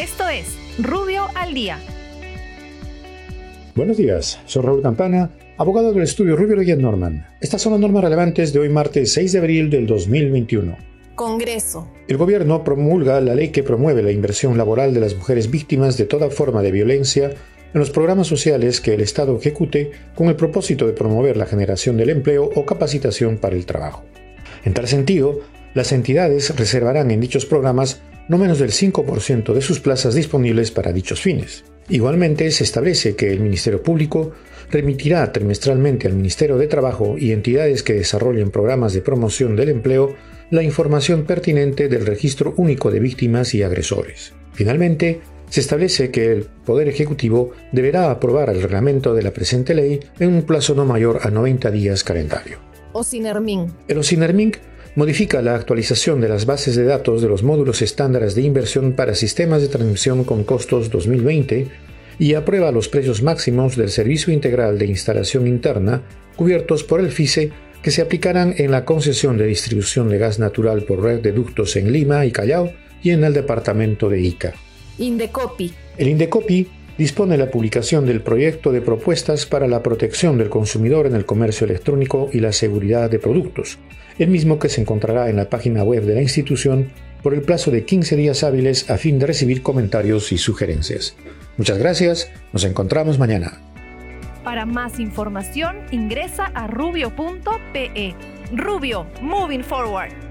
Esto es Rubio al Día. Buenos días, soy Raúl Campana, abogado del estudio Rubio Leguía Norman. Estas son las normas relevantes de hoy martes 6 de abril del 2021. Congreso. El gobierno promulga la ley que promueve la inversión laboral de las mujeres víctimas de toda forma de violencia en los programas sociales que el Estado ejecute con el propósito de promover la generación del empleo o capacitación para el trabajo. En tal sentido, las entidades reservarán en dichos programas no menos del 5% de sus plazas disponibles para dichos fines. Igualmente, se establece que el Ministerio Público remitirá trimestralmente al Ministerio de Trabajo y entidades que desarrollen programas de promoción del empleo la información pertinente del Registro Único de Víctimas y Agresores. Finalmente, se establece que el Poder Ejecutivo deberá aprobar el reglamento de la presente ley en un plazo no mayor a 90 días calendario. OSINERMIN. El OSINERMIN modifica la actualización de las bases de datos de los módulos estándares de inversión para sistemas de transmisión con costos 2020 y aprueba los precios máximos del Servicio Integral de Instalación Interna cubiertos por el FICE que se aplicarán en la concesión de distribución de gas natural por red de ductos en Lima y Callao y en el departamento de Ica. Indecopi. El Indecopi dispone la publicación del proyecto de propuestas para la protección del consumidor en el comercio electrónico y la seguridad de productos, el mismo que se encontrará en la página web de la institución por el plazo de 15 días hábiles a fin de recibir comentarios y sugerencias. Muchas gracias, nos encontramos mañana. Para más información ingresa a rubio.pe. Rubio, moving forward.